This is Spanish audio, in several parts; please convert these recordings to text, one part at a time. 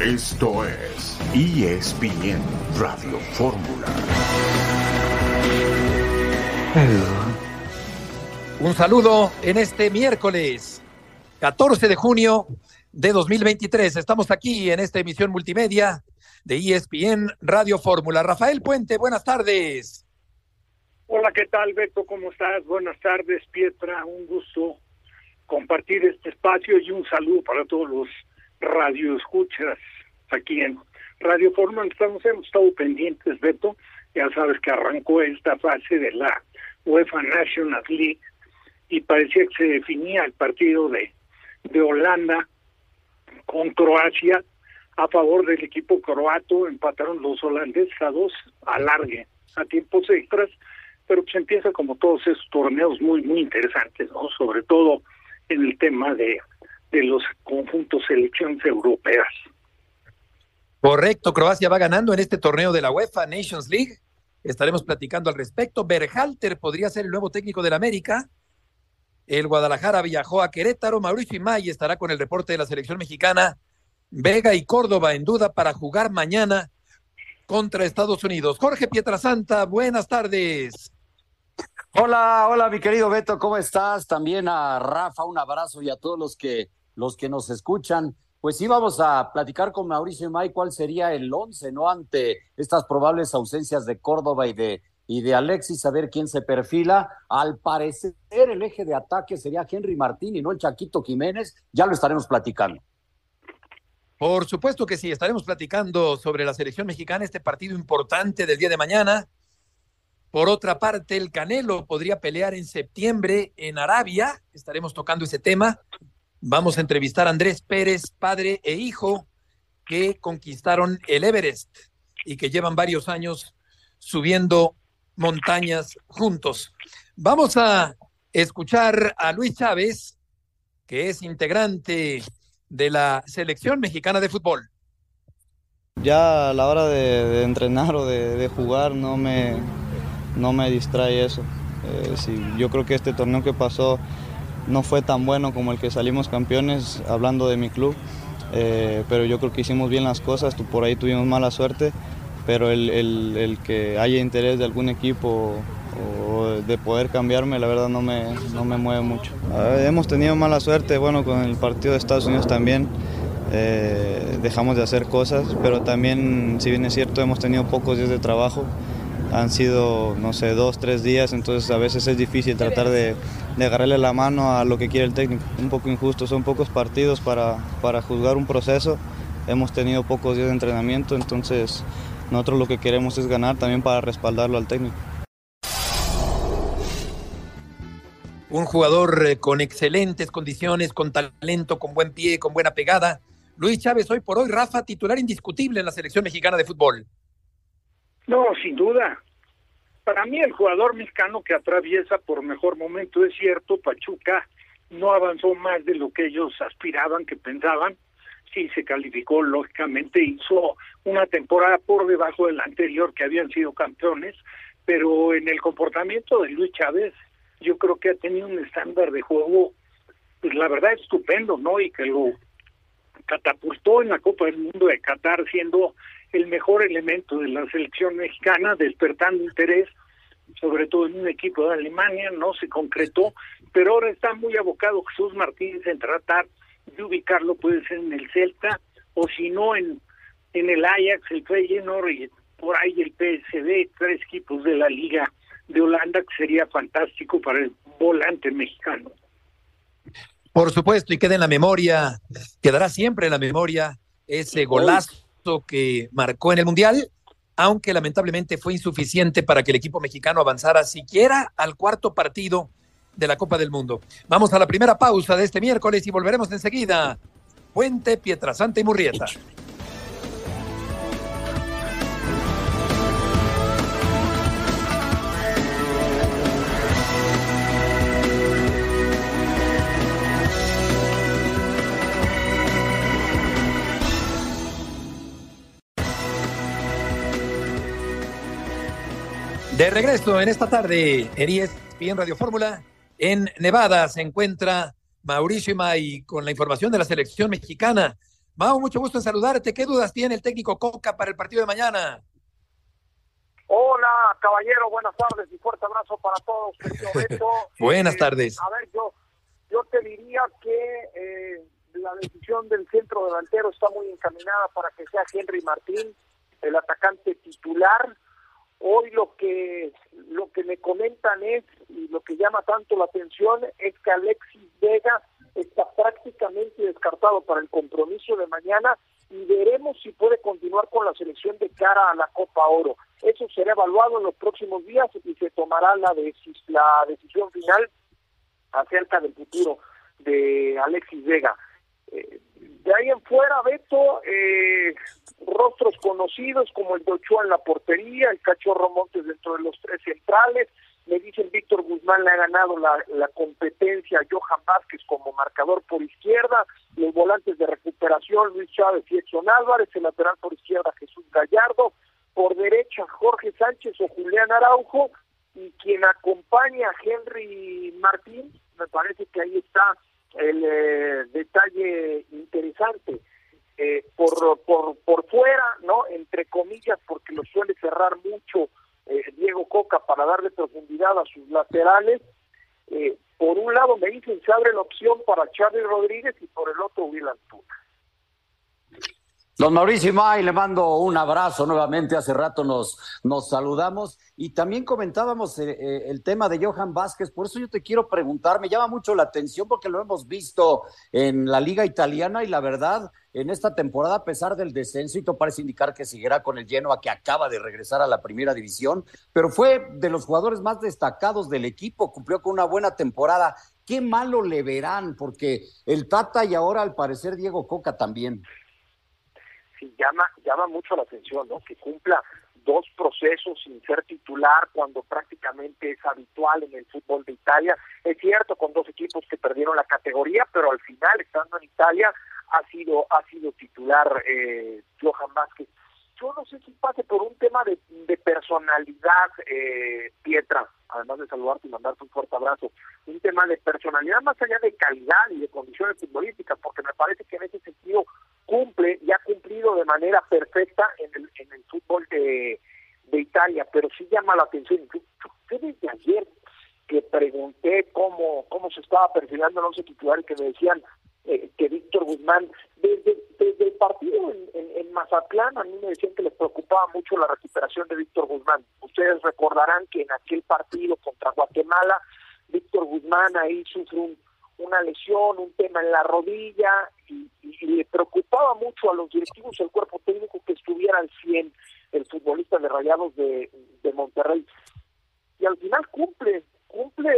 Esto es ESPN Radio Fórmula. Un saludo en este miércoles 14 de junio de 2023. Estamos aquí en esta emisión multimedia de ESPN Radio Fórmula. Rafael Puente, buenas tardes. Hola, ¿qué tal, Beto? ¿Cómo estás? Buenas tardes, Pietra. Un gusto compartir este espacio y un saludo para todos los radioescuchas aquí en Radio Fórmula. Estamos, hemos estado pendientes, Beto. Ya sabes que arrancó esta fase de la UEFA National League y parecía que se definía el partido de, de Holanda con Croacia a favor del equipo croato, empataron los holandeses a dos, alargue, a tiempos extras, pero se empieza como todos esos torneos muy, muy interesantes, ¿no? Sobre todo en el tema de, de los conjuntos selecciones europeas. Correcto, Croacia va ganando en este torneo de la UEFA Nations League. Estaremos platicando al respecto. Berhalter podría ser el nuevo técnico del América. El Guadalajara viajó a Querétaro. Mauricio Imay estará con el reporte de la selección mexicana. Vega y Córdoba en duda para jugar mañana contra Estados Unidos. Jorge Pietrasanta, buenas tardes. Hola, hola, mi querido Beto, ¿cómo estás? También a Rafa, un abrazo y a todos los que los que nos escuchan. Pues sí, vamos a platicar con Mauricio Imay cuál sería el once, ¿no? Ante estas probables ausencias de Córdoba y de, y de Alexis, a ver quién se perfila. Al parecer, el eje de ataque sería Henry Martín y no el Chaquito Jiménez. Ya lo estaremos platicando. Por supuesto que sí, estaremos platicando sobre la selección mexicana, este partido importante del día de mañana. Por otra parte, el Canelo podría pelear en septiembre en Arabia. Estaremos tocando ese tema. Vamos a entrevistar a Andrés Pérez, padre e hijo, que conquistaron el Everest y que llevan varios años subiendo montañas juntos. Vamos a escuchar a Luis Chávez, que es integrante de la selección mexicana de fútbol. Ya a la hora de, entrenar o de, jugar no me, no me distrae eso. Eh, yo creo que este torneo que pasó no fue tan bueno como el que salimos campeones, hablando de mi club, eh, pero yo creo que hicimos bien las cosas, por ahí tuvimos mala suerte, pero el, el, el que haya interés de algún equipo o de poder cambiarme, la verdad no me, no me mueve mucho. Hemos tenido mala suerte, bueno, con el partido de Estados Unidos también. Eh, dejamos de hacer cosas, pero también, si bien es cierto, hemos tenido pocos días de trabajo han sido, no sé, dos, tres días, entonces a veces es difícil tratar de, de, agarrarle la mano a lo que quiere el técnico. Un poco injusto, son pocos partidos para, para juzgar un proceso, hemos tenido pocos días de entrenamiento, entonces nosotros lo que queremos es ganar también para respaldarlo al técnico. Un jugador eh, con excelentes condiciones, con talento, con buen pie, con buena pegada. Luis Chávez, hoy por hoy, Rafa, titular indiscutible en la selección mexicana de fútbol. No, sin duda. Para mí el jugador mexicano que atraviesa por mejor momento es cierto, Pachuca no avanzó más de lo que ellos aspiraban, que pensaban. Sí, se calificó, lógicamente, hizo una temporada por debajo de la anterior, que habían sido campeones, pero en el comportamiento de Luis Chávez, yo creo que ha tenido un estándar de juego, pues la verdad, estupendo, ¿no? Y que lo catapultó en la Copa del Mundo de Qatar, siendo el mejor elemento de la selección mexicana, despertando interés, sobre todo en un equipo de Alemania, no se concretó, pero ahora está muy abocado Jesús Martínez en tratar de ubicarlo, puede ser en el Celta, o si no en, en el Ajax, el Feyenoord y por ahí el PSV, tres equipos de la Liga de Holanda, que sería fantástico para el volante mexicano. Por supuesto, y queda en la memoria, quedará siempre en la memoria ese golazo que marcó en el Mundial, aunque lamentablemente fue insuficiente para que el equipo mexicano avanzara siquiera al cuarto partido de la Copa del Mundo. Vamos a la primera pausa de este miércoles y volveremos enseguida. Puente, Pietrasanta y Murrieta. De regreso en esta tarde en ESPN Radio Fórmula, en Nevada se encuentra Mauricio Imay con la información de la selección mexicana. Mau, mucho gusto en saludarte. ¿Qué dudas tiene el técnico Coca para el partido de mañana? Hola, caballero, buenas tardes y fuerte abrazo para todos. buenas eh, tardes. A ver, yo, yo te diría que eh, la decisión del centro delantero está muy encaminada para que sea Henry Martín, el atacante titular. Hoy lo que lo que me comentan es y lo que llama tanto la atención es que Alexis Vega está prácticamente descartado para el compromiso de mañana y veremos si puede continuar con la selección de cara a la Copa Oro. Eso será evaluado en los próximos días y se tomará la, la decisión final acerca del futuro de Alexis Vega. Eh, de ahí en fuera, Beto, eh, rostros conocidos como el de en la portería, el Cachorro Montes dentro de los tres centrales, me dicen Víctor Guzmán le ha ganado la, competencia a Johan Vázquez como marcador por izquierda, los volantes de recuperación Luis Chávez y Edson Álvarez, el lateral por izquierda Jesús Gallardo, por derecha Jorge Sánchez o Julián Araujo, y quien acompaña a Henry Martín, me parece que ahí está el eh, detalle interesante. Eh, por, por, por fuera, ¿no? Entre comillas, porque lo suele cerrar mucho eh, Diego Coca para darle profundidad a sus laterales. Eh, por un lado me dicen se abre la opción para Charlie Rodríguez y por el otro Will Antuna. Don Mauricio May, le mando un abrazo nuevamente. Hace rato nos, nos saludamos y también comentábamos eh, eh, el tema de Johan Vázquez. Por eso yo te quiero preguntar, me llama mucho la atención porque lo hemos visto en la Liga Italiana y la verdad, en esta temporada, a pesar del descenso, y todo parece indicar que seguirá con el lleno a que acaba de regresar a la primera división, pero fue de los jugadores más destacados del equipo, cumplió con una buena temporada. ¿Qué malo le verán? Porque el Tata y ahora al parecer Diego Coca también sí llama, llama mucho la atención, ¿no? Que cumpla dos procesos sin ser titular cuando prácticamente es habitual en el fútbol de Italia. Es cierto, con dos equipos que perdieron la categoría, pero al final, estando en Italia, ha sido, ha sido titular eh, Johan Vázquez. Yo no sé si pase por un tema de, personalidad, eh, Pietra, además de saludarte y mandarte un fuerte abrazo, un tema de personalidad más allá de calidad y de condiciones futbolísticas, porque me parece que en ese sentido cumple de manera perfecta en el, en el fútbol de, Italia, pero sí llama la atención. Yo, desde ayer que pregunté cómo, cómo se estaba perfilando los titulares que me decían eh, que Víctor Guzmán, desde, desde el partido en, Mazatlán, a mí me decían que les preocupaba mucho la recuperación de Víctor Guzmán. Ustedes recordarán que en aquel partido contra Guatemala, Víctor Guzmán ahí sufre un, una lesión, un tema en la rodilla y, le preocupaba mucho a los directivos del cuerpo técnico que estuviera al 100 el futbolista de Rayados de, Monterrey. Y al final cumple, cumple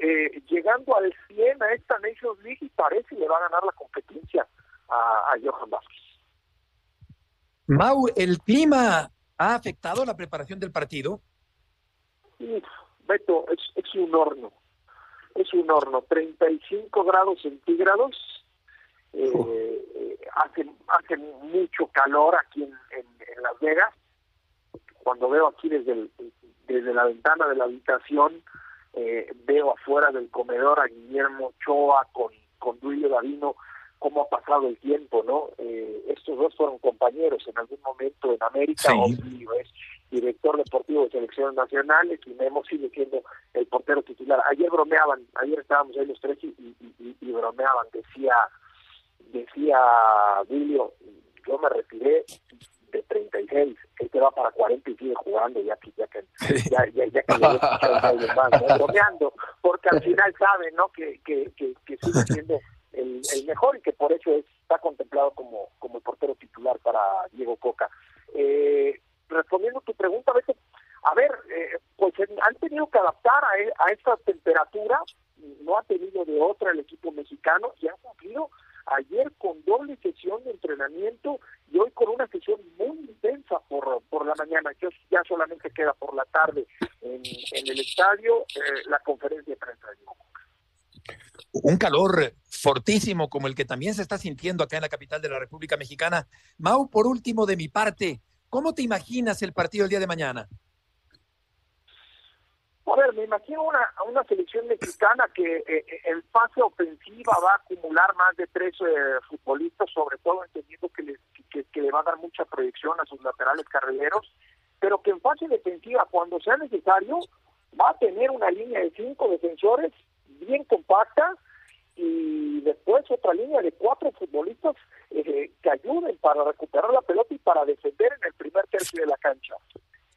eh, llegando al 100 a esta Nations League y parece que le va a ganar la competencia a, Johan Vázquez. Mau, ¿el clima ha afectado la preparación del partido? Beto, es, es un horno es un horno, 35 grados centígrados, eh, eh, hace, hace mucho calor aquí en, Las Vegas. Cuando veo aquí desde, desde la ventana de la habitación, eh, veo afuera del comedor a Guillermo Choa con, con Duilio Davino cómo ha pasado el tiempo, ¿no? estos dos fueron compañeros en algún momento en América, sí director deportivo de selecciones nacionales y Memo sigue siendo el portero titular. Ayer bromeaban, ayer estábamos ahí los tres y, y, bromeaban, decía decía Wilio, yo me retiré de 36, este va para 40 y sigue jugando ya que ya que ya, ya, ya que más, bromeando, porque al final sabe ¿no? que, que, que, sigue siendo el, el mejor y que por eso está contemplado como, como el portero titular para Diego Coca. Eh, respondiendo a tu pregunta, a ver, eh, pues han tenido que adaptar a, e, a esta temperatura, no ha tenido de otra el equipo mexicano y ha cumplido ayer con doble sesión de entrenamiento y hoy con una sesión muy intensa por, por la mañana, que ya solamente queda por la tarde en, el estadio eh, la conferencia de prensa un calor fortísimo como el que también se está sintiendo acá en la capital de la República Mexicana. Mau, por último, de mi parte, ¿Cómo te imaginas el partido el día de mañana? A ver, me imagino una, una selección mexicana que eh, en fase ofensiva va a acumular más de tres futbolistas, sobre todo entendiendo que le, que, le va a dar mucha proyección a sus laterales carrileros, pero que en fase defensiva, cuando sea necesario, va a tener una línea de cinco defensores bien compacta y después otra línea de cuatro futbolistas eh, que ayuden para recuperar la pelota y para defender en el primer tercio de la cancha.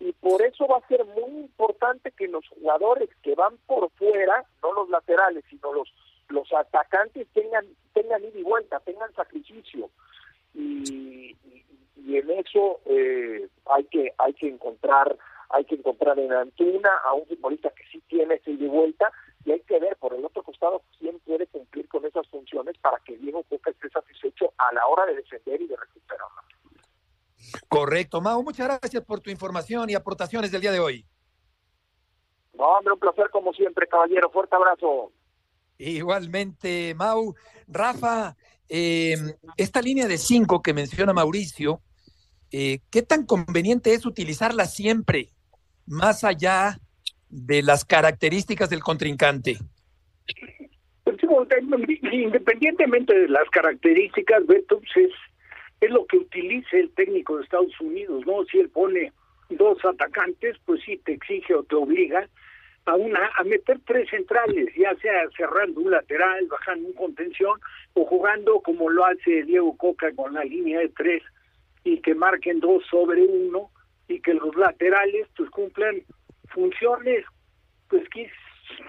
Y por eso va a ser muy importante que los jugadores que van por fuera, no los laterales, sino los los atacantes tengan tengan ida y vuelta, tengan sacrificio. Y, en eso eh, hay que hay que encontrar hay que encontrar en Antuna a un futbolista que sí tiene ese ida y vuelta y hay que ver por el otro costado quién puede cumplir con esas funciones para que Diego Coca esté satisfecho a la hora de defender y de recuperarla. Correcto, Mau, muchas gracias por tu información y aportaciones del día de hoy. No, hombre, un placer como siempre, caballero. Fuerte abrazo. Igualmente, Mau. Rafa, eh, esta línea de cinco que menciona Mauricio, eh, ¿qué tan conveniente es utilizarla siempre, más allá de las características del contrincante? Pues, independientemente de las características, Beto, pues, es, es lo que utilice el técnico de Estados Unidos, ¿no? Si él pone dos atacantes, pues sí te exige o te obliga a una a meter tres centrales, ya sea cerrando un lateral, bajando un contención o jugando como lo hace Diego Coca con la línea de tres y que marquen dos sobre uno y que los laterales pues cumplan funciones pues que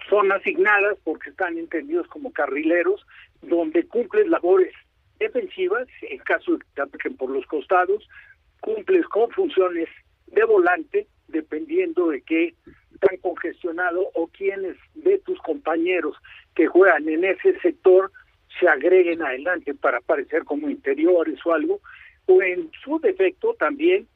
son asignadas porque están entendidos como carrileros, donde cumples labores defensivas, en caso de que por los costados, cumples con funciones de volante, dependiendo de qué tan congestionado o quienes de tus compañeros que juegan en ese sector se agreguen adelante para aparecer como interiores o algo, o en su defecto también,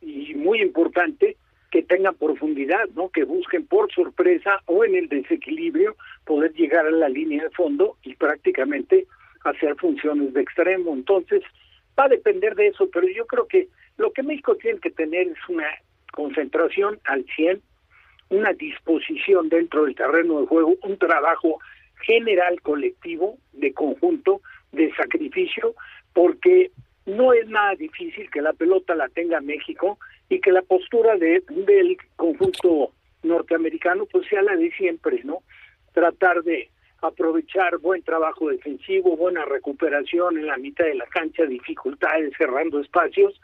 y muy importante, que tengan profundidad, ¿no? Que busquen por sorpresa o en el desequilibrio poder llegar a la línea de fondo y prácticamente hacer funciones de extremo. Entonces, va a depender de eso, pero yo creo que lo que México tiene que tener es una concentración al 100, una disposición dentro del terreno de juego, un trabajo general colectivo, de conjunto, de sacrificio, porque no es nada difícil que la pelota la tenga México y que la postura de, del conjunto norteamericano pues sea la de siempre, ¿no? Tratar de aprovechar buen trabajo defensivo, buena recuperación en la mitad de la cancha, dificultades cerrando espacios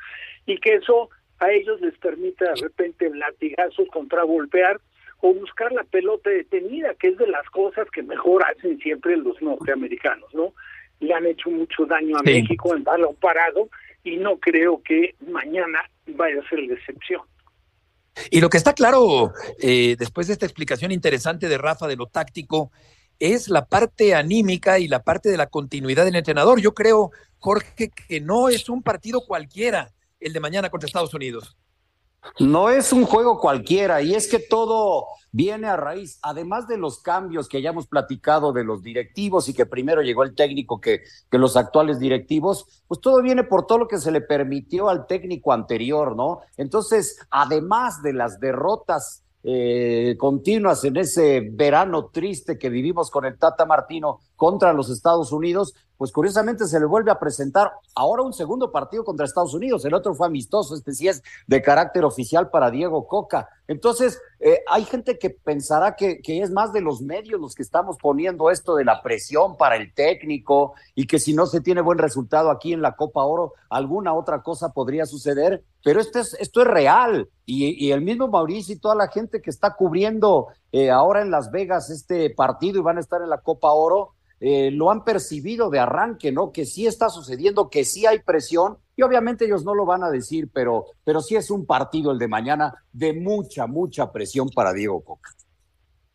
y que eso a ellos les permita de repente latigazos contra golpear o buscar la pelota detenida, que es de las cosas que mejor hacen siempre los norteamericanos, ¿no? Le han hecho mucho daño a México en balón parado y no creo que mañana vaya a ser la excepción. Y lo que está claro, eh, después de esta explicación interesante de Rafa de lo táctico, es la parte anímica y la parte de la continuidad del entrenador. Yo creo, Jorge, que no es un partido cualquiera el de mañana contra Estados Unidos. No es un juego cualquiera y es que todo viene a raíz, además de los cambios que ya hemos platicado de los directivos y que primero llegó el técnico que, que los actuales directivos, pues todo viene por todo lo que se le permitió al técnico anterior, ¿no? Entonces, además de las derrotas eh, continuas en ese verano triste que vivimos con el Tata Martino contra los Estados Unidos, pues curiosamente se le vuelve a presentar ahora un segundo partido contra Estados Unidos, el otro fue amistoso, este sí es de carácter oficial para Diego Coca. Entonces, eh, hay gente que pensará que, que, es más de los medios los que estamos poniendo esto de la presión para el técnico y que si no se tiene buen resultado aquí en la Copa Oro, alguna otra cosa podría suceder, pero esto es, esto es real. Y, el mismo Mauricio y toda la gente que está cubriendo eh, ahora en Las Vegas este partido y van a estar en la Copa Oro, eh, lo han percibido de arranque, ¿no? Que sí está sucediendo, que sí hay presión, y obviamente ellos no lo van a decir, pero, pero sí es un partido el de mañana de mucha, mucha presión para Diego Coca.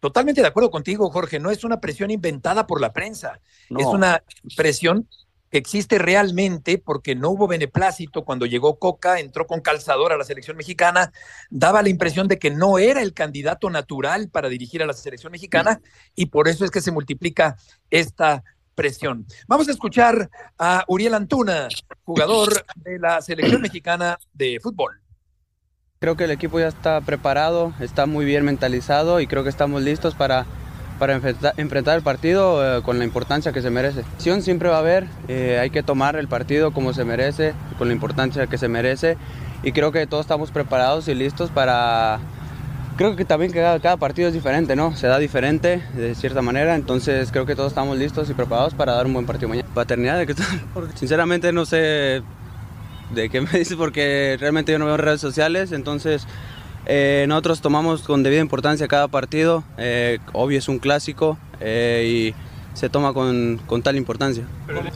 Totalmente de acuerdo contigo, Jorge. No es una presión inventada por la prensa, es una presión existe realmente porque no hubo beneplácito cuando llegó Coca, entró con calzador a la selección mexicana, daba la impresión de que no era el candidato natural para dirigir a la selección mexicana y por eso es que se multiplica esta presión. Vamos a escuchar a Uriel Antuna, jugador de la selección mexicana de fútbol. Creo que el equipo ya está preparado, está muy bien mentalizado y creo que estamos listos para, para enfrentar, el partido eh, con la importancia que se merece. Siempre va a haber, eh, hay que tomar el partido como se merece, con la importancia que se merece y creo que todos estamos preparados y listos para... Creo que también cada, cada partido es diferente, ¿no? Se da diferente de cierta manera, entonces creo que todos estamos listos y preparados para dar un buen partido mañana. Paternidad, ¿de qué Sinceramente no sé de qué me dices porque realmente yo no veo redes sociales, entonces eh, nosotros tomamos con debida importancia cada partido, eh, obvio es un clásico eh, y se toma con, con, tal importancia.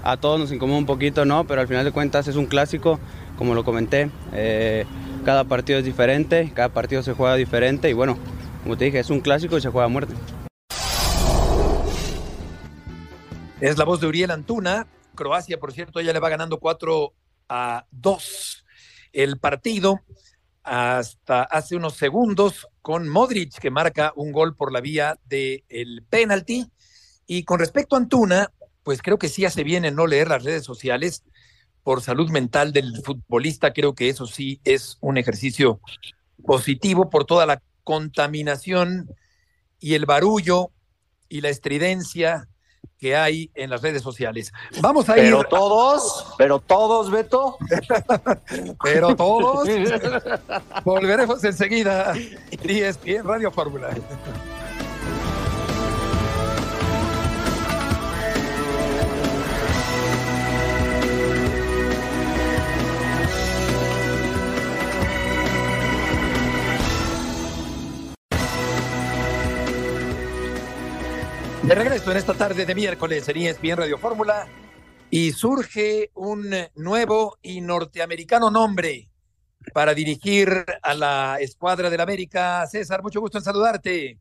A todos nos incomoda un poquito, ¿no? Pero al final de cuentas es un clásico, como lo comenté, cada partido es diferente, cada partido se juega diferente y bueno, como te dije, es un clásico y se juega a muerte. Es la voz de Uriel Antuna. Croacia, por cierto, ya le va ganando 4 a 2 el partido hasta hace unos segundos con Modric que marca un gol por la vía del el penalti. Y con respecto a Antuna, pues creo que sí hace bien en no leer las redes sociales por salud mental del futbolista. Creo que eso sí es un ejercicio positivo por toda la contaminación y el barullo y la estridencia que hay en las redes sociales. Vamos a ir. Pero todos, pero todos, Beto. pero todos. Volveremos enseguida. en Radio Fórmula. De regreso en esta tarde de miércoles en ESPN Radio Fórmula y surge un nuevo y norteamericano nombre para dirigir a la escuadra del América. César, mucho gusto en saludarte.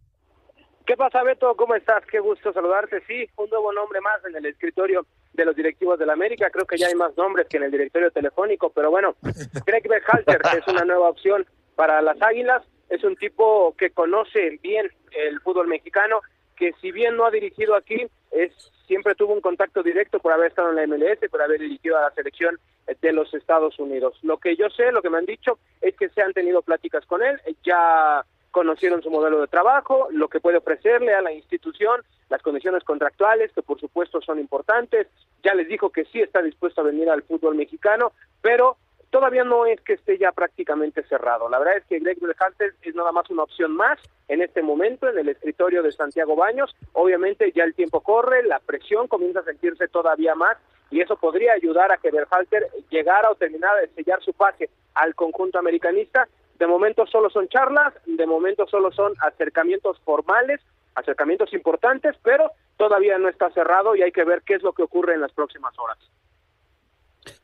¿Qué pasa, Beto? ¿Cómo estás? Qué gusto saludarte. Sí, un nuevo nombre más en el escritorio de los directivos del América. Creo que ya hay más nombres que en el directorio telefónico, pero bueno, Greg Berhalter es una nueva opción para las Águilas. Es un tipo que conoce bien el fútbol mexicano, que si bien no ha dirigido aquí, es siempre tuvo un contacto directo por haber estado en la MLS, por haber dirigido a la selección de los Estados Unidos. Lo que yo sé, lo que me han dicho, es que se han tenido pláticas con él, ya conocieron su modelo de trabajo, lo que puede ofrecerle a la institución, las condiciones contractuales, que por supuesto son importantes, ya les dijo que sí está dispuesto a venir al fútbol mexicano, pero todavía no es que esté ya prácticamente cerrado. La verdad es que Greg Berhalter es nada más una opción más en este momento en el escritorio de Santiago Baños. Obviamente ya el tiempo corre, la presión comienza a sentirse todavía más y eso podría ayudar a que Berhalter llegara o terminara de sellar su pase al conjunto americanista. De momento solo son charlas, de momento solo son acercamientos formales, acercamientos importantes, pero todavía no está cerrado y hay que ver qué es lo que ocurre en las próximas horas.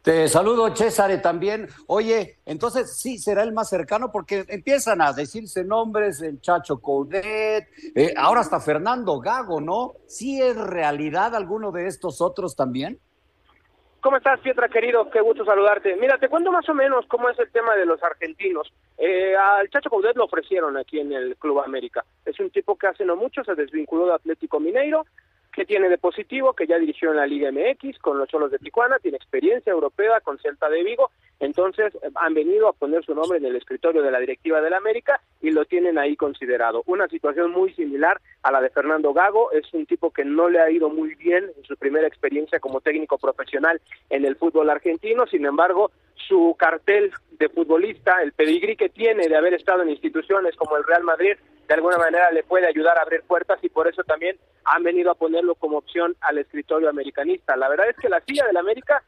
Te saludo, César, también. Oye, entonces sí será el más cercano porque empiezan a decirse nombres, el Chacho Coudet, eh, ahora hasta Fernando Gago, ¿no? ¿Sí es realidad alguno de estos otros también? ¿Cómo estás, Pietra, querido? Qué gusto saludarte. Mira, te cuento más o menos cómo es el tema de los argentinos. Eh, al Chacho Coudet lo ofrecieron aquí en el Club América. Es un tipo que hace no mucho se desvinculó de Atlético Mineiro, que tiene de positivo, que ya dirigió en la Liga MX con los Cholos de Tijuana, tiene experiencia europea con Celta de Vigo, entonces eh, han venido a poner su nombre en el escritorio de la directiva del América y lo tienen ahí considerado. Una situación muy similar a la de Fernando Gago, es un tipo que no le ha ido muy bien en su primera experiencia como técnico profesional en el fútbol argentino, sin embargo, su cartel de futbolista, el pedigrí que tiene de haber estado en instituciones como el Real Madrid, de alguna manera le puede ayudar a abrir puertas y por eso también han venido a ponerlo como opción al escritorio americanista. La verdad es que la silla del América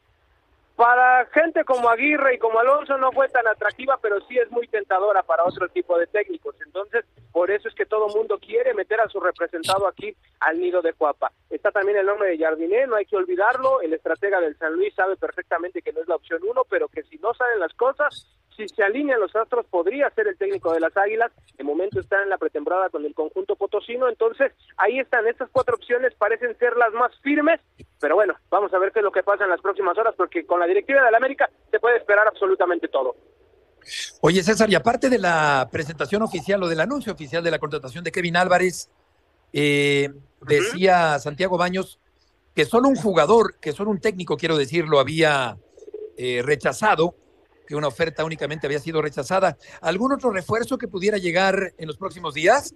para gente como Aguirre y como Alonso no fue tan atractiva, pero sí es muy tentadora para otro tipo de técnicos. Entonces, por eso es que todo mundo quiere meter a su representado aquí al nido de Cuapa. Está también el nombre de Jardiné, no hay que olvidarlo. El estratega del San Luis sabe perfectamente que no es la opción uno, pero que si no salen las cosas, si se alinean los astros, podría ser el técnico de las Águilas. De momento está en la pretemporada con el conjunto potosino. Entonces, ahí están. Estas cuatro opciones parecen ser las más firmes, pero bueno, vamos a ver qué es lo que pasa en las próximas horas, porque con la directiva de la América se puede esperar absolutamente todo. Oye, César, y aparte de la presentación oficial o del anuncio oficial de la contratación de Kevin Álvarez, eh, decía Santiago Baños que solo un jugador, que solo un técnico, quiero decirlo, había eh, rechazado que una oferta únicamente había sido rechazada. ¿Algún otro refuerzo que pudiera llegar en los próximos días?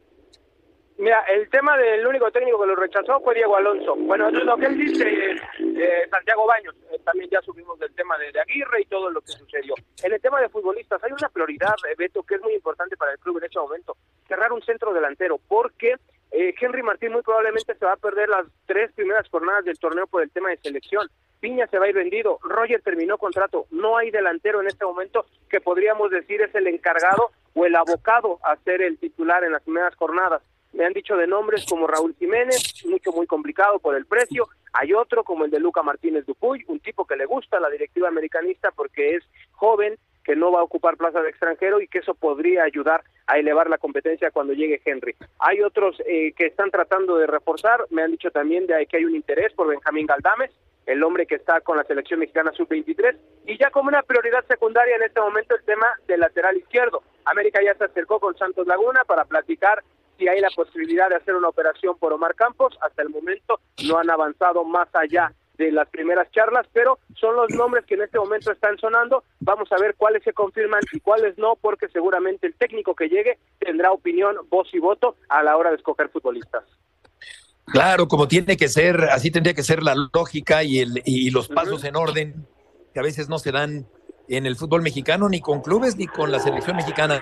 Mira, el tema del único técnico que lo rechazó fue Diego Alonso. Bueno, eso es lo que él dice, eh, Santiago Baños. Eh, también ya subimos del tema de, Aguirre y todo lo que sucedió. En el tema de futbolistas, hay una prioridad, eh, Beto, que es muy importante para el club en este momento. Cerrar un centro delantero, porque Henry Martín muy probablemente se va a perder las tres primeras jornadas del torneo por el tema de selección. Piña se va a ir vendido, Roger terminó contrato, no hay delantero en este momento que podríamos decir es el encargado o el abocado a ser el titular en las primeras jornadas. Me han dicho de nombres como Raúl Jiménez, mucho muy complicado por el precio. Hay otro como el de Luca Martínez Dupuy, un tipo que le gusta la directiva americanista porque es joven, que no va a ocupar plaza de extranjero y que eso podría ayudar a elevar la competencia cuando llegue Henry. Hay otros eh, que están tratando de reforzar, me han dicho también de que hay un interés por Benjamín Galdames, el hombre que está con la selección mexicana sub-23, y ya como una prioridad secundaria en este momento el tema del lateral izquierdo. América ya se acercó con Santos Laguna para platicar si hay la posibilidad de hacer una operación por Omar Campos. Hasta el momento no han avanzado más allá de las primeras charlas, pero son los nombres que en este momento están sonando. Vamos a ver cuáles se confirman y cuáles no, porque seguramente el técnico que llegue tendrá opinión, voz y voto a la hora de escoger futbolistas. Claro, como tiene que ser, así tendría que ser la lógica y, el, y los pasos en orden que a veces no se dan en el fútbol mexicano, ni con clubes, ni con la selección mexicana.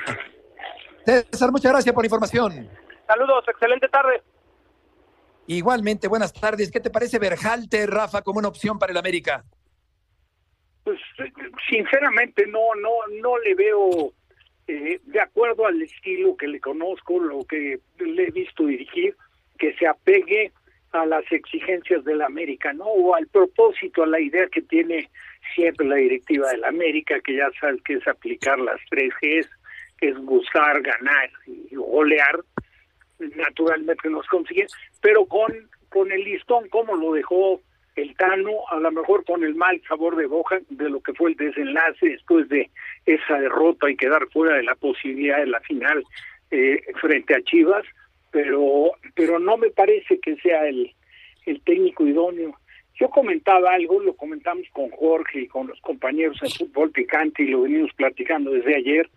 César, muchas gracias por la información. Saludos, excelente tarde. Igualmente, buenas tardes. ¿Qué te parece Berjalte, Rafa, como una opción para el América? Pues sinceramente no, no, no le veo eh, de acuerdo al estilo que le conozco, lo que le he visto dirigir, que se apegue a las exigencias del América, ¿no? O al propósito, a la idea que tiene siempre la directiva del América, que ya sabes que es aplicar las tres Gs, que es buscar, ganar y golear, naturalmente nos consigue, pero con, con el listón como lo dejó el Tano, a lo mejor con el mal sabor de boca de lo que fue el desenlace después de esa derrota y quedar fuera de la posibilidad de la final eh, frente a Chivas, pero pero no me parece que sea el, el técnico idóneo. Yo comentaba algo, lo comentamos con Jorge y con los compañeros en fútbol picante y lo venimos platicando desde ayer,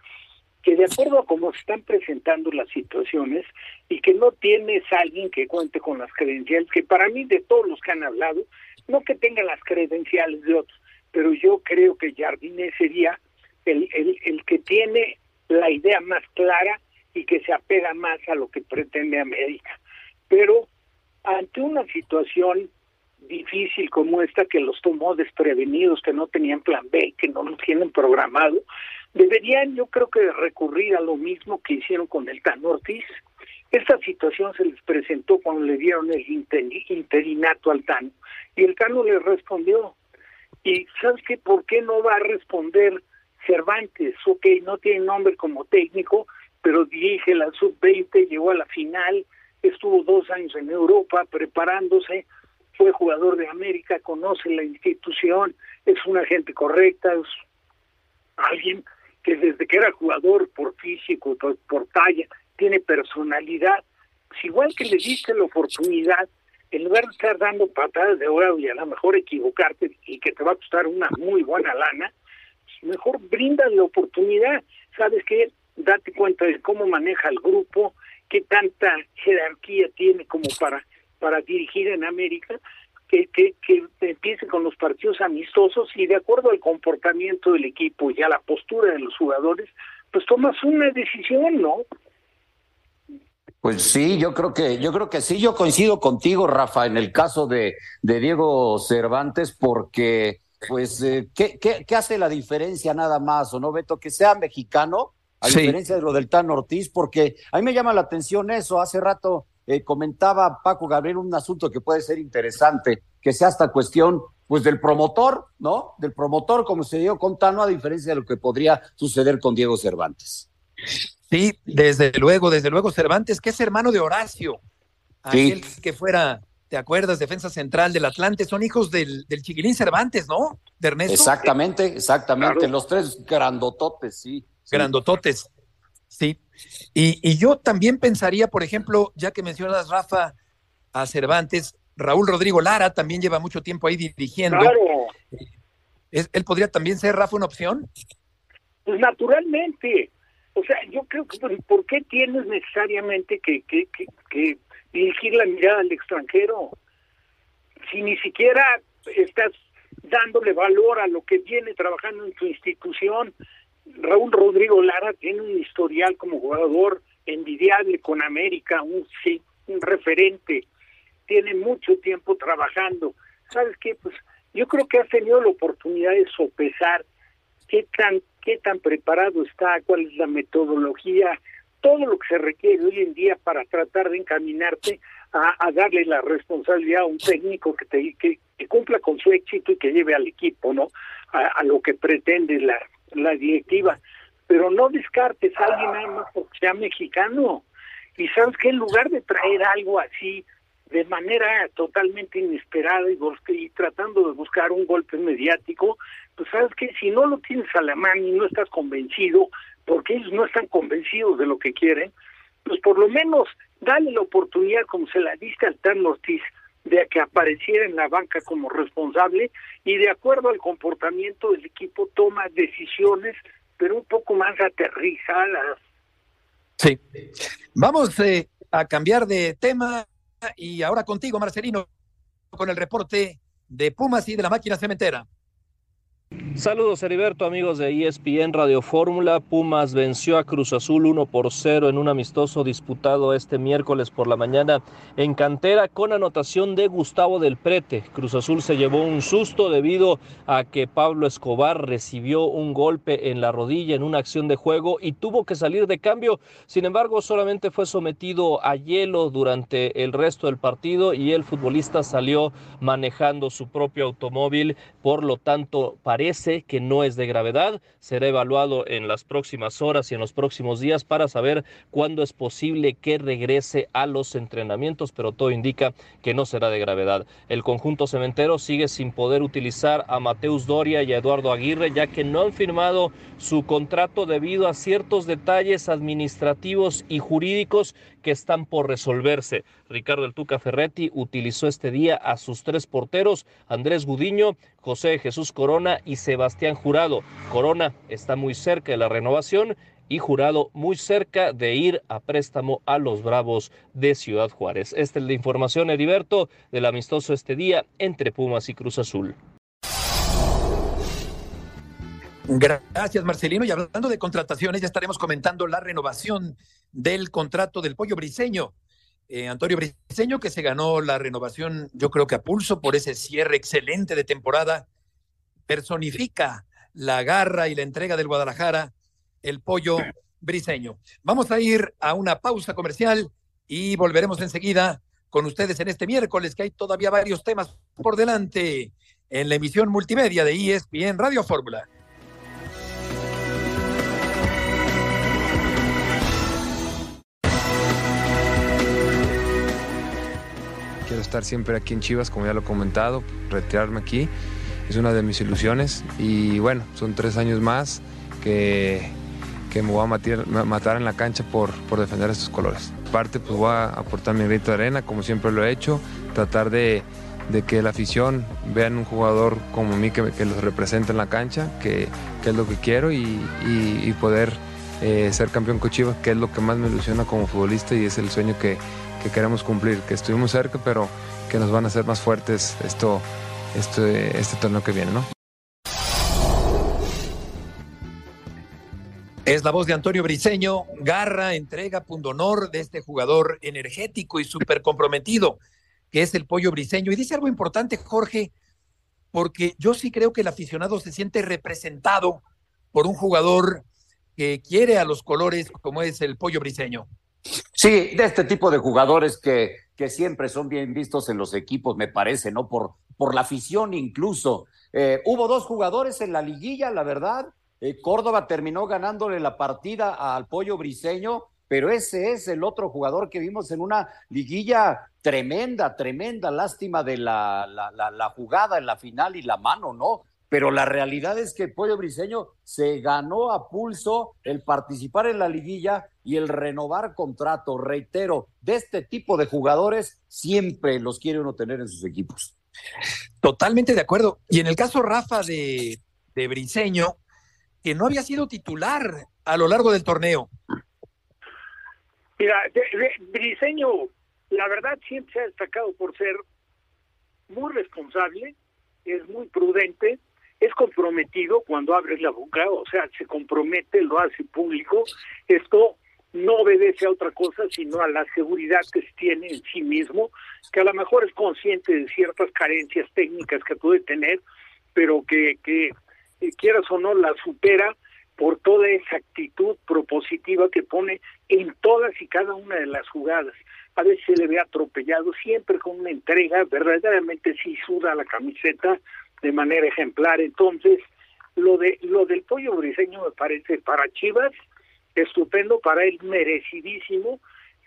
que de acuerdo a cómo se están presentando las situaciones y que no tienes a alguien que cuente con las credenciales, que para mí de todos los que han hablado, no que tenga las credenciales de otros, pero yo creo que Jardine sería el, el, el que tiene la idea más clara y que se apega más a lo que pretende América. Pero ante una situación difícil como esta que los tomó desprevenidos, que no tenían plan B, que no lo tienen programado, deberían yo creo que recurrir a lo mismo que hicieron con el Tan Ortiz. Esta situación se les presentó cuando le dieron el interinato al Tano y el Tano le respondió. Y ¿sabes qué? ¿Por qué no va a responder Cervantes? Ok, no tiene nombre como técnico, pero dirige la sub-20, llegó a la final, estuvo dos años en Europa preparándose, fue jugador de América, conoce la institución, es una gente correcta, es alguien que desde que era jugador por físico, por, talla, tiene personalidad, pues igual que le diste la oportunidad, en lugar de estar dando patadas de oro y a lo mejor equivocarte y que te va a costar una muy buena lana, pues mejor brinda la oportunidad. ¿Sabes qué? Date cuenta de cómo maneja el grupo, qué tanta jerarquía tiene como para, para dirigir en América que, que, que empiece con los partidos amistosos y de acuerdo al comportamiento del equipo y a la postura de los jugadores, pues tomas una decisión, ¿no? Pues sí, yo creo que, yo creo que sí, yo coincido contigo, Rafa, en el caso de, de Diego Cervantes, porque, pues, eh, ¿qué, qué, qué hace la diferencia nada más, o no, Beto? Que sea mexicano, a diferencia de lo del Tan Ortiz, porque a mí me llama la atención eso. Hace rato eh, comentaba Paco Gabriel un asunto que puede ser interesante, que sea esta cuestión pues del promotor, ¿no? Del promotor como se dio con Tano, a diferencia de lo que podría suceder con Diego Cervantes. Sí, desde luego, desde luego Cervantes, que es hermano de Horacio, aquel que fuera, ¿te acuerdas? Defensa central del Atlante, son hijos del, del Chiquilín Cervantes, ¿no? De Ernesto. Exactamente, exactamente, los tres grandototes, sí. Grandototes. Sí. Y, y, yo también pensaría, por ejemplo, ya que mencionas, Rafa, a Cervantes, Raúl Rodrigo Lara también lleva mucho tiempo ahí dirigiendo. Claro. ¿Él podría también ser, Rafa, una opción? Pues naturalmente. O sea, yo creo que ¿por qué tienes necesariamente que, que, que dirigir la mirada al extranjero? Si ni siquiera estás dándole valor a lo que viene trabajando en tu institución. Raúl Rodrigo Lara tiene un historial como jugador envidiable con América, un, sí, un referente, tiene mucho tiempo trabajando. ¿Sabes qué? Pues yo creo que has tenido la oportunidad de sopesar qué tan, qué tan preparado está, cuál es la metodología, todo lo que se requiere hoy en día para tratar de encaminarte a, darle la responsabilidad a un técnico que, te, cumpla con su éxito y que lleve al equipo, ¿no? A, lo que pretende la, la directiva. Pero no descartes a alguien nada más porque sea mexicano. Y sabes que en lugar de traer algo así de manera totalmente inesperada y, y tratando de buscar un golpe mediático, pues sabes que si no lo tienes a la mano y no estás convencido, porque ellos no están convencidos de lo que quieren, pues por lo menos dale la oportunidad, como se la diste al Tan Ortiz, de que apareciera en la banca como responsable y de acuerdo al comportamiento del equipo toma decisiones, pero un poco más aterrizadas. Sí. Vamos eh, a cambiar de tema y ahora contigo, Marcelino, con el reporte de Pumas y de la máquina cementera. Saludos Heriberto, amigos de ESPN Radio Fórmula. Pumas venció a Cruz Azul 1 por 0 en un amistoso disputado este miércoles por la mañana en cantera con anotación de Gustavo del Prete. Cruz Azul se llevó un susto debido a que Pablo Escobar recibió un golpe en la rodilla en una acción de juego y tuvo que salir de cambio. Sin embargo, solamente fue sometido a hielo durante el resto del partido y el futbolista salió manejando su propio automóvil. Por lo tanto, parece parece que no es de gravedad. Será evaluado en las próximas horas y en los próximos días para saber cuándo es posible que regrese a los entrenamientos, pero todo indica que no será de gravedad. El conjunto cementero sigue sin poder utilizar a Mateus Doria y a Eduardo Aguirre, ya que no han firmado su contrato debido a ciertos detalles administrativos y jurídicos que están por resolverse. Ricardo El Tuca Ferretti utilizó este día a sus tres porteros, Andrés Gudiño, José Jesús Corona y Sebastián Jurado. Corona está muy cerca de la renovación y Jurado muy cerca de ir a préstamo a los Bravos de Ciudad Juárez. Esta es la información, Heriberto, del amistoso este día entre Pumas y Cruz Azul. Gracias, Marcelino. Y hablando de contrataciones, ya estaremos comentando la renovación del contrato del Pollo Briseño. Eh, Antonio Briseño, que se ganó la renovación, yo creo que a pulso por ese cierre excelente de temporada, personifica la garra y la entrega del Guadalajara, el Pollo Briseño. Vamos a ir a una pausa comercial y volveremos enseguida con ustedes en este miércoles, que hay todavía varios temas por delante en la emisión multimedia de ESPN Radio Fórmula. Quiero estar siempre aquí en Chivas, como ya lo he comentado, retirarme aquí. Es una de mis ilusiones y bueno, son tres años más que, que me voy a matar, matar en la cancha por, por defender estos colores. Aparte, pues voy a aportar mi grito de arena, como siempre lo he hecho, tratar de, de que la afición vean un jugador como mí que, que los representa en la cancha, que, que es lo que quiero y, y, poder eh, ser campeón con Chivas, que es lo que más me ilusiona como futbolista y es el sueño que, que queremos cumplir, que estuvimos cerca, pero que nos van a hacer más fuertes esto, este, este torneo que viene, ¿no? Es la voz de Antonio Briceño, garra, entrega, honor de este jugador energético y súper comprometido, que es el pollo briseño. Y dice algo importante, Jorge, porque yo sí creo que el aficionado se siente representado por un jugador que quiere a los colores como es el pollo briseño. Sí, de este tipo de jugadores que, que siempre son bien vistos en los equipos, me parece, ¿no? Por, por la afición incluso. Eh, hubo dos jugadores en la liguilla, la verdad. Eh, Córdoba terminó ganándole la partida al Pollo Briseño, pero ese es el otro jugador que vimos en una liguilla tremenda, tremenda. Lástima de la, la, la, la jugada en la final y la mano, ¿no? Pero la realidad es que Pollo Briseño se ganó a pulso el participar en la liguilla y el renovar contrato. Reitero, de este tipo de jugadores siempre los quiere uno tener en sus equipos. Totalmente de acuerdo. Y en el caso, Rafa, de, de Briseño, que no había sido titular a lo largo del torneo. Mira, Briseño, la verdad siempre se ha destacado por ser muy responsable, es muy prudente, es comprometido cuando abres la boca, o sea, se compromete, lo hace público. Esto no obedece a otra cosa, sino a la seguridad que se tiene en sí mismo, que a lo mejor es consciente de ciertas carencias técnicas que puede tener, pero que, que eh, quieras o no, la supera por toda esa actitud propositiva que pone en todas y cada una de las jugadas. A veces se le ve atropellado, siempre con una entrega, verdaderamente sí suda la camiseta de manera ejemplar. Entonces, lo de lo del pollo briseño me parece para Chivas estupendo, para él merecidísimo,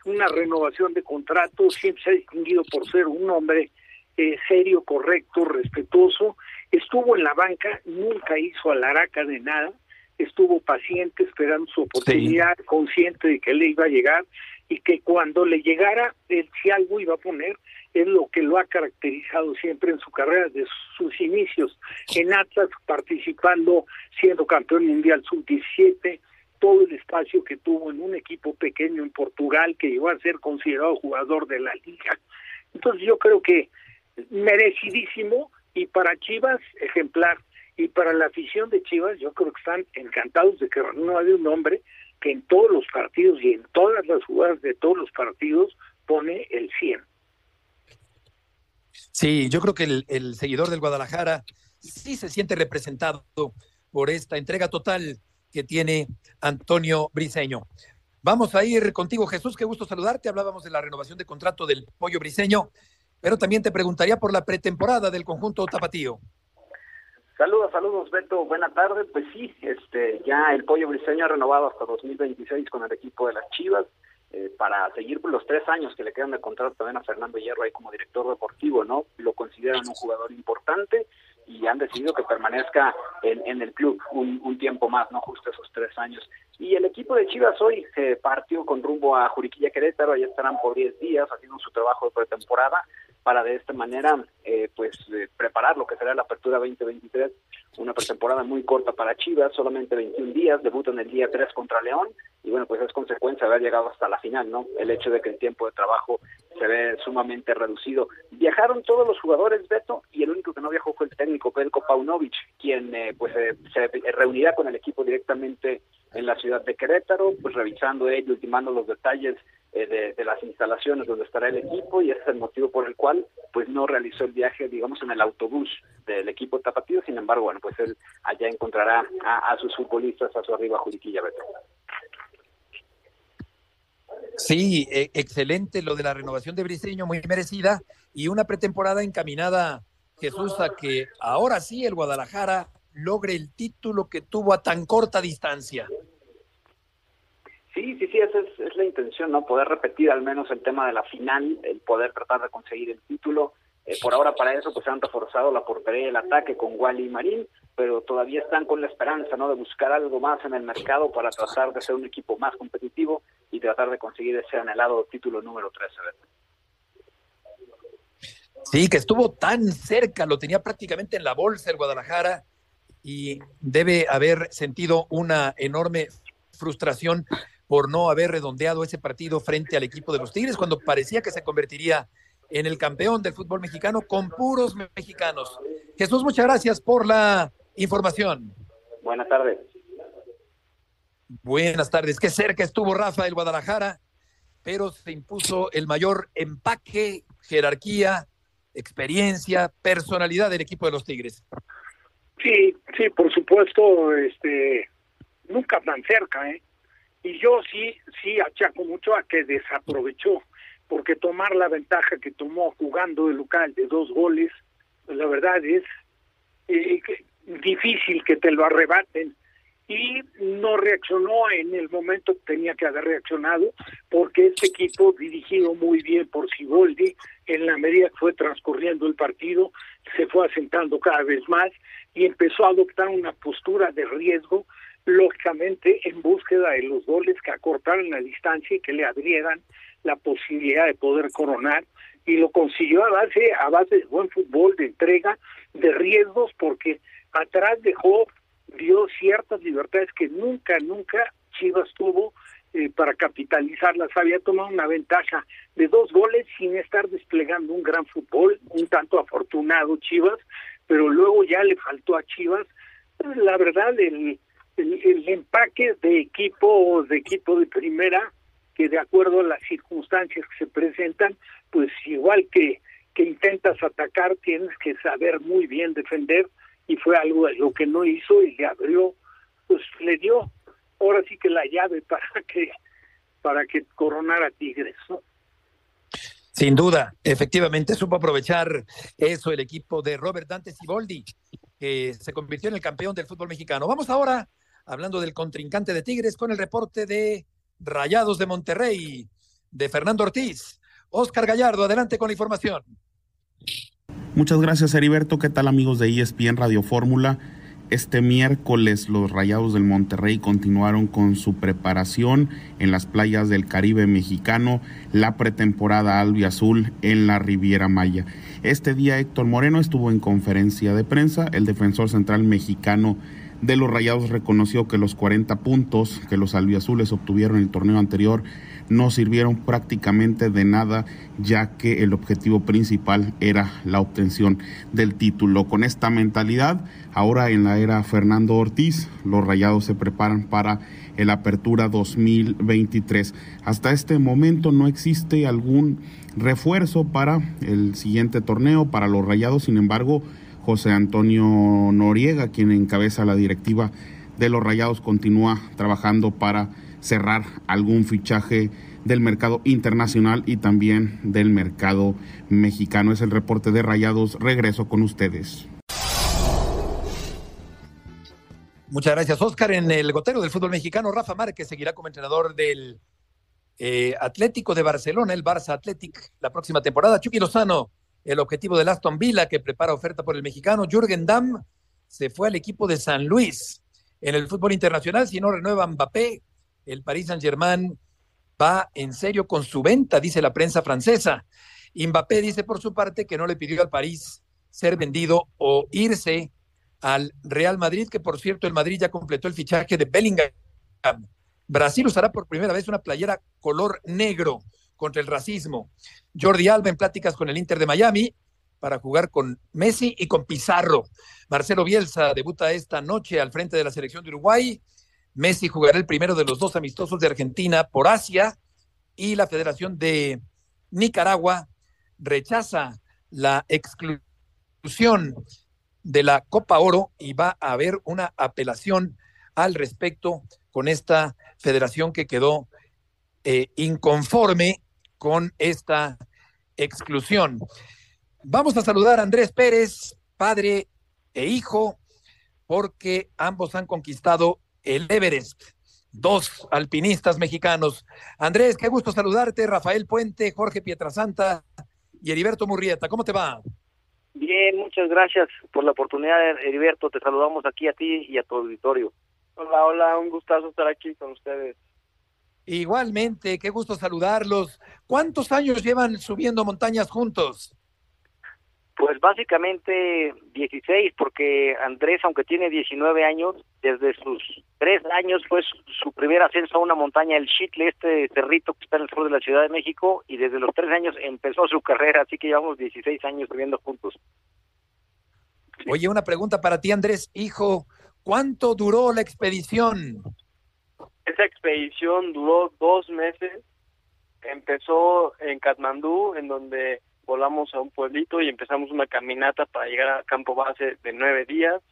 una renovación de contrato, siempre se ha distinguido por ser un hombre eh, serio, correcto, respetuoso, estuvo en la banca, nunca hizo alaraca de nada, estuvo paciente esperando su oportunidad, consciente de que le iba a llegar y que cuando le llegara, él si algo iba a poner, es lo que lo ha caracterizado siempre en su carrera, de sus inicios en Atlas, participando, siendo campeón mundial sub-17, todo el espacio que tuvo en un equipo pequeño en Portugal que llegó a ser considerado jugador de la liga. Entonces yo creo que merecidísimo y para Chivas ejemplar y para la afición de Chivas yo creo que están encantados de que no haya un hombre que en todos los partidos y en todas las jugadas de todos los partidos pone el 100. Sí, yo creo que el, seguidor del Guadalajara sí se siente representado por esta entrega total que tiene Antonio Briseño. Vamos a ir contigo, Jesús, qué gusto saludarte. Hablábamos de la renovación de contrato del Pollo Briseño, pero también te preguntaría por la pretemporada del conjunto Tapatío. Saludos, saludos, Beto. Buena tarde. Pues sí, este, ya el Pollo Briseño ha renovado hasta 2026 con el equipo de las Chivas eh, para seguir los tres años que le quedan de contrato también a Fernando Hierro ahí como director deportivo, ¿no? Lo consideran un jugador importante y han decidido que permanezca en, en el club un, tiempo más, no justo esos tres años. Y el equipo de Chivas hoy se partió con rumbo a Juriquilla Querétaro, allá estarán por 10 días haciendo su trabajo de pretemporada para de esta manera eh, pues eh, preparar lo que será la apertura 2023, una pretemporada muy corta para Chivas, solamente 21 días, debutan el día 3 contra León y bueno, pues es consecuencia de haber llegado hasta la final, ¿no? El hecho de que el tiempo de trabajo se ve sumamente reducido. Viajaron todos los jugadores, Beto, y el único que no viajó fue el técnico Pelko Paunovic, quien eh, pues se reunirá con el equipo directamente en la ciudad de Querétaro, pues revisando ello, ultimando los detalles eh, de, las instalaciones donde estará el equipo y ese es el motivo por el cual pues no realizó el viaje, digamos, en el autobús del equipo tapatío, sin embargo, bueno, pues él allá encontrará a, sus futbolistas a su arriba Juriquilla Beto. Sí, e, excelente lo de la renovación de Briseño, muy merecida y una pretemporada encaminada, Jesús, a que ahora sí el Guadalajara logre el título que tuvo a tan corta distancia. Sí, sí, sí, esa es, la intención, ¿no? Poder repetir al menos el tema de la final, el poder tratar de conseguir el título. Eh, por ahora para eso pues han reforzado la portería y el ataque con Wally y Marín, pero todavía están con la esperanza, ¿no? De buscar algo más en el mercado para tratar de ser un equipo más competitivo y tratar de conseguir ese anhelado título número 13. Sí, que estuvo tan cerca, lo tenía prácticamente en la bolsa el Guadalajara y debe haber sentido una enorme frustración por no haber redondeado ese partido frente al equipo de los Tigres cuando parecía que se convertiría en el campeón del fútbol mexicano con puros mexicanos. Jesús, muchas gracias por la información. Buenas tardes. Buenas tardes. Qué cerca estuvo Rafa del Guadalajara, pero se impuso el mayor empaque, jerarquía, experiencia, personalidad del equipo de los Tigres. Sí, sí, por supuesto, este, nunca tan cerca, ¿eh? Y yo sí, sí achaco mucho a que desaprovechó, porque tomar la ventaja que tomó jugando de local de dos goles, pues la verdad es eh, difícil que te lo arrebaten. Y no reaccionó en el momento que tenía que haber reaccionado, porque este equipo, dirigido muy bien por Siboldi, en la medida que fue transcurriendo el partido, se fue asentando cada vez más y empezó a adoptar una postura de riesgo, lógicamente en búsqueda de los goles que acortaran la distancia y que le abrieran la posibilidad de poder coronar y lo consiguió a base a base de buen fútbol, de entrega, de riesgos, porque atrás dejó dio ciertas libertades que nunca, nunca Chivas tuvo eh, para capitalizarlas. Había tomado una ventaja de dos goles sin estar desplegando un gran fútbol, un tanto afortunado Chivas, pero luego ya le faltó a Chivas, la verdad, el, el, empaque de equipo, de equipo de primera, que de acuerdo a las circunstancias que se presentan, pues igual que, que intentas atacar, tienes que saber muy bien defender, y fue algo de lo que no hizo y le abrió, pues le dio ahora sí que la llave para que para que coronara Tigres, ¿no? Sin duda, efectivamente supo aprovechar eso el equipo de Robert Dante Siboldi, que se convirtió en el campeón del fútbol mexicano. Vamos ahora, hablando del contrincante de Tigres, con el reporte de Rayados de Monterrey, de Fernando Ortiz. Oscar Gallardo, adelante con la información. Muchas gracias, Heriberto. ¿Qué tal, amigos de ESPN Radio Fórmula? Este miércoles los Rayados del Monterrey continuaron con su preparación en las playas del Caribe mexicano, la pretemporada albiazul en la Riviera Maya. Este día Héctor Moreno estuvo en conferencia de prensa, el defensor central mexicano de los Rayados reconoció que los 40 puntos que los albiazules obtuvieron en el torneo anterior no sirvieron prácticamente de nada, ya que el objetivo principal era la obtención del título. Con esta mentalidad, ahora en la era Fernando Ortiz, los Rayados se preparan para el Apertura 2023. Hasta este momento no existe algún refuerzo para el siguiente torneo, para los Rayados, sin embargo, José Antonio Noriega, quien encabeza la directiva de los Rayados, continúa trabajando para cerrar algún fichaje del mercado internacional y también del mercado mexicano. Es el reporte de Rayados. Regreso con ustedes. Muchas gracias, Oscar. En el gotero del fútbol mexicano, Rafa Márquez seguirá como entrenador del eh, Atlético de Barcelona, el Barça Athletic, la próxima temporada. Chucky Lozano, el objetivo del Aston Villa, que prepara oferta por el mexicano. Jürgen Damm se fue al equipo de San Luis. En el fútbol internacional, si no renueva Mbappé, el Paris Saint-Germain va en serio con su venta, dice la prensa francesa. Mbappé dice por su parte que no le pidió al París ser vendido o irse al Real Madrid, que por cierto el Madrid ya completó el fichaje de Bellingham. Brasil usará por primera vez una playera color negro contra el racismo. Jordi Alba en pláticas con el Inter de Miami para jugar con Messi y con Pizarro. Marcelo Bielsa debuta esta noche al frente de la selección de Uruguay Messi jugará el primero de los dos amistosos de Argentina por Asia y la Federación de Nicaragua rechaza la exclusión de la Copa Oro y va a haber una apelación al respecto con esta federación que quedó eh, inconforme con esta exclusión. Vamos a saludar a Andrés Pérez, padre e hijo, porque ambos han conquistado el Everest. Dos alpinistas mexicanos. Andrés, qué gusto saludarte. Rafael Puente, Jorge Pietrasanta y Heriberto Murrieta. ¿Cómo te va? Bien, muchas gracias por la oportunidad, Heriberto. Te saludamos aquí a ti y a tu auditorio. Hola, hola, un gustazo estar aquí con ustedes. Igualmente, qué gusto saludarlos. ¿Cuántos años llevan subiendo montañas juntos? Pues básicamente 16, porque Andrés, aunque tiene 19 años, desde sus tres años fue su, primer ascenso a una montaña, el Chitle, este cerrito que está en el sur de la Ciudad de México, y desde los tres años empezó su carrera, así que llevamos 16 años viviendo juntos. Oye, una pregunta para ti, Andrés, hijo, ¿cuánto duró la expedición? Esa expedición duró dos meses, empezó en Katmandú, en donde volamos a un pueblito y empezamos una caminata para llegar a campo base de nueve días.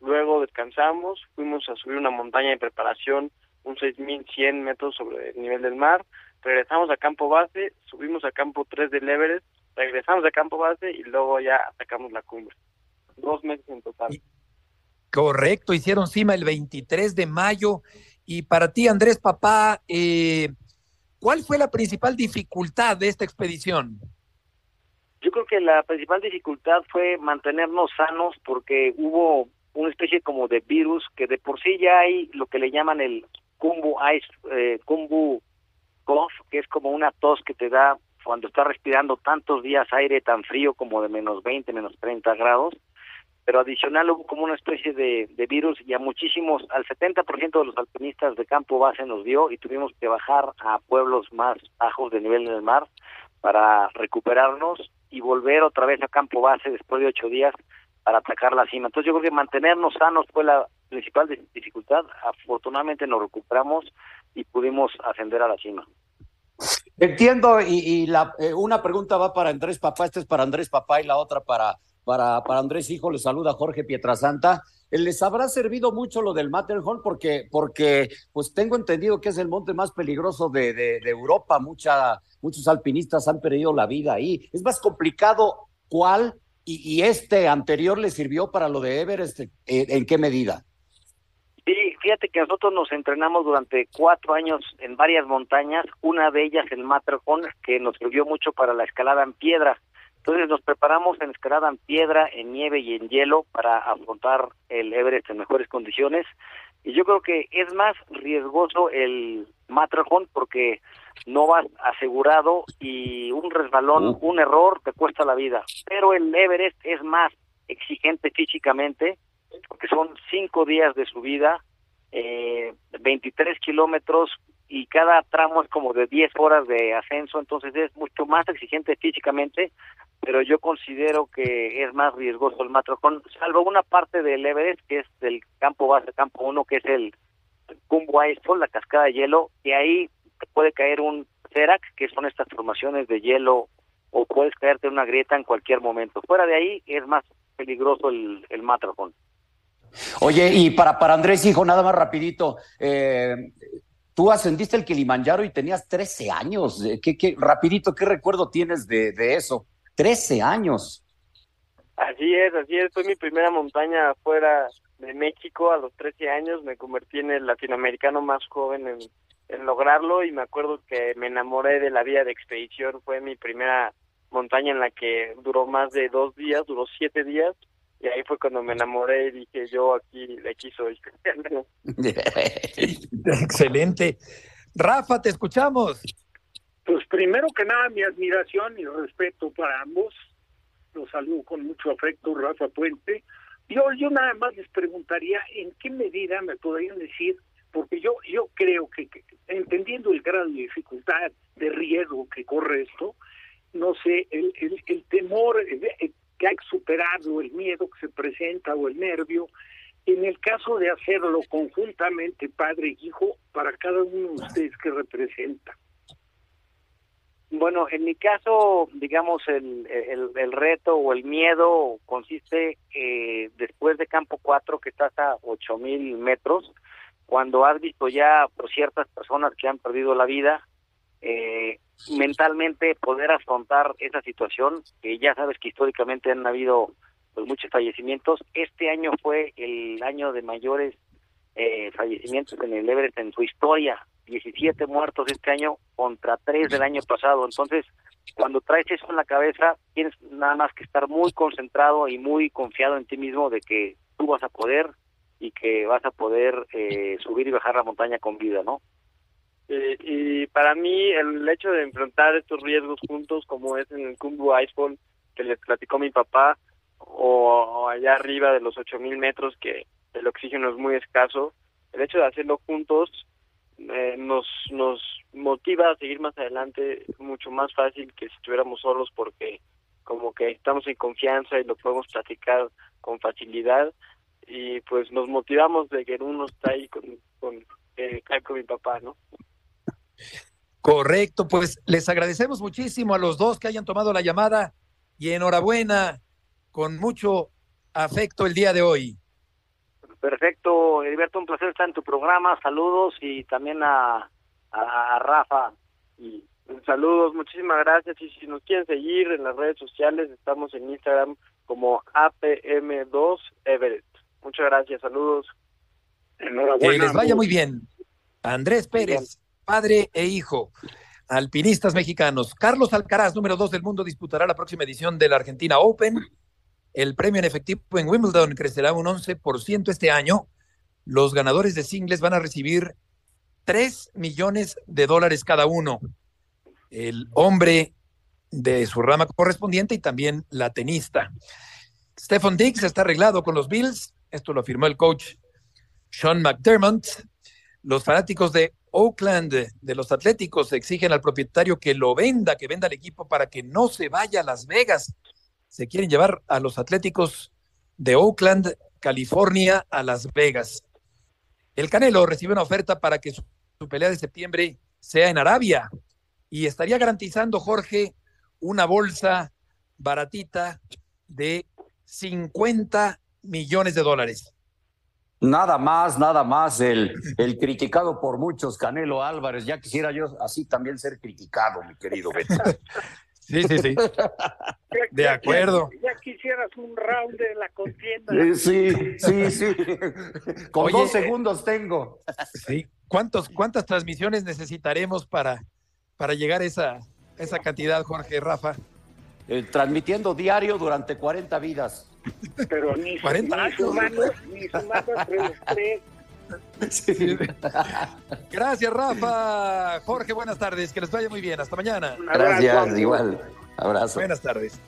Luego descansamos, fuimos a subir una montaña de preparación, un 6.100 metros sobre el nivel del mar. Regresamos a campo base, subimos a campo 3 del Everest, regresamos a campo base y luego ya atacamos la cumbre. Dos meses en total. Correcto, hicieron cima el 23 de mayo. Y para ti, Andrés Papá, eh, ¿cuál fue la principal dificultad de esta expedición? Yo creo que la principal dificultad fue mantenernos sanos porque hubo una especie como de virus que de por sí ya hay lo que le llaman el kumbu ice, eh, kumbu cough, que es como una tos que te da cuando estás respirando tantos días aire tan frío como de menos 20, menos 30 grados. Pero adicional hubo como una especie de, virus y a muchísimos, al 70% de los alpinistas de campo base nos dio y tuvimos que bajar a pueblos más bajos de nivel del mar para recuperarnos y volver otra vez a campo base después de ocho días para atacar la cima. Entonces yo creo que mantenernos sanos fue la principal dificultad. Afortunadamente nos recuperamos y pudimos ascender a la cima. Entiendo, y, la, eh, una pregunta va para Andrés Papá, esta es para Andrés Papá y la otra para, para, para Andrés Hijo, le saluda Jorge Pietrasanta. ¿Les habrá servido mucho lo del Matterhorn? Porque, porque pues tengo entendido que es el monte más peligroso de, de, Europa. Mucha, muchos alpinistas han perdido la vida ahí. Es más complicado cuál y, este anterior le sirvió para lo de Everest. ¿En, eh, en qué medida? Sí, fíjate que nosotros nos entrenamos durante cuatro años en varias montañas, una de ellas el Matterhorn, que nos sirvió mucho para la escalada en piedra. Entonces nos preparamos en escalada en piedra, en nieve y en hielo para afrontar el Everest en mejores condiciones. Y yo creo que es más riesgoso el Matterhorn porque no vas asegurado y un resbalón, un error te cuesta la vida. Pero el Everest es más exigente físicamente porque son cinco días de subida, eh, 23 kilómetros y cada tramo es como de 10 horas de ascenso, entonces es mucho más exigente físicamente, pero yo considero que es más riesgoso el Matterhorn, salvo una parte del Everest, que es del campo base, campo 1, que es el Kumbu Icefall, la cascada de hielo, y ahí puede caer un Cerac, que son estas formaciones de hielo, o puedes caerte en una grieta en cualquier momento. Fuera de ahí es más peligroso el, el Matterhorn. Oye, y para, para Andrés, hijo, nada más rapidito, eh, tú ascendiste el Kilimanjaro y tenías 13 años. ¿Qué, qué, rapidito, ¿qué recuerdo tienes de, de eso? 13 años. Así es, así es. Fue mi primera montaña fuera de México a los 13 años. Me convertí en el latinoamericano más joven en, en lograrlo y me acuerdo que me enamoré de la vía de expedición. Fue mi primera montaña en la que duró más de dos días, duró siete días y ahí fue cuando me enamoré y dije yo aquí, aquí soy. Excelente. Rafa, te escuchamos. Pues primero que nada, mi admiración y respeto para ambos. Los saludo con mucho afecto, Rafa Puente. Yo, yo nada más les preguntaría en qué medida me podrían decir, porque yo, yo creo que, entendiendo el grado de dificultad, de riesgo que corre esto, no sé, el, el, el temor, que hay que superarlo, el miedo que se presenta o el nervio. En el caso de hacerlo conjuntamente, padre e hijo, para cada uno de ustedes que representa. Bueno, en mi caso, digamos, el, el, reto o el miedo consiste eh, después de campo 4, que está hasta 8000 metros, cuando has visto ya por ciertas personas que han perdido la vida, eh, mentalmente poder afrontar esa situación, que ya sabes que históricamente han habido pues, muchos fallecimientos. Este año fue el año de mayores eh, fallecimientos en el Everest en su historia. 17 muertos este año contra 3 del año pasado. Entonces, cuando traes eso en la cabeza, tienes nada más que estar muy concentrado y muy confiado en ti mismo de que tú vas a poder y que vas a poder eh, subir y bajar la montaña con vida, ¿no? Eh, y para mí el hecho de enfrentar estos riesgos juntos, como es en el Kumbu Icefall, que les platicó mi papá, o, allá arriba de los 8000 metros, que el oxígeno es muy escaso, el hecho de hacerlo juntos eh, nos, nos motiva a seguir más adelante mucho más fácil que si estuviéramos solos, porque como que estamos en confianza y lo podemos platicar con facilidad y pues nos motivamos de que uno está ahí con, con, eh, con mi papá, ¿no? Correcto, pues les agradecemos muchísimo a los dos que hayan tomado la llamada y enhorabuena con mucho afecto el día de hoy. Perfecto, Heriberto, un placer estar en tu programa. Saludos y también a, a, Rafa. Y saludos, muchísimas gracias. Y si nos quieren seguir en las redes sociales, estamos en Instagram como APM2 Everett. Muchas gracias, saludos. Enhorabuena. Que les vaya muy bien. Andrés Pérez padre e hijo. Alpinistas mexicanos. Carlos Alcaraz, número dos del mundo, disputará la próxima edición de la Argentina Open. El premio en efectivo en Wimbledon crecerá un 11% este año. Los ganadores de singles van a recibir 3 millones de dólares cada uno. El hombre de su rama correspondiente y también la tenista. Stephon Diggs está arreglado con los Bills. Esto lo afirmó el coach Sean McDermott. Los fanáticos de Oakland, de los Atléticos, exigen al propietario que lo venda, que venda el equipo para que no se vaya a Las Vegas. Se quieren llevar a los Atléticos de Oakland, California, a Las Vegas. El Canelo recibe una oferta para que su, su pelea de septiembre sea en Arabia y estaría garantizando, Jorge, una bolsa baratita de 50 millones de dólares. Nada más, nada más el, el criticado por muchos, Canelo Álvarez. Ya quisiera yo así también ser criticado, mi querido Beto. Sí, sí, sí. De acuerdo. Ya, ya quisieras un round de la contienda. Sí, sí, sí. Con Oye, dos segundos tengo. Sí. ¿Cuántos, ¿Cuántas transmisiones necesitaremos para, para llegar a esa, esa cantidad, Jorge, Rafa? Eh, transmitiendo diario durante 40 vidas. Pero ni, su- 40 ni su mano, ni su mano entre los tres. Gracias, Rafa. Jorge, buenas tardes. Que les vaya muy bien. Hasta mañana. Gracias, igual. Abrazo. Buenas tardes.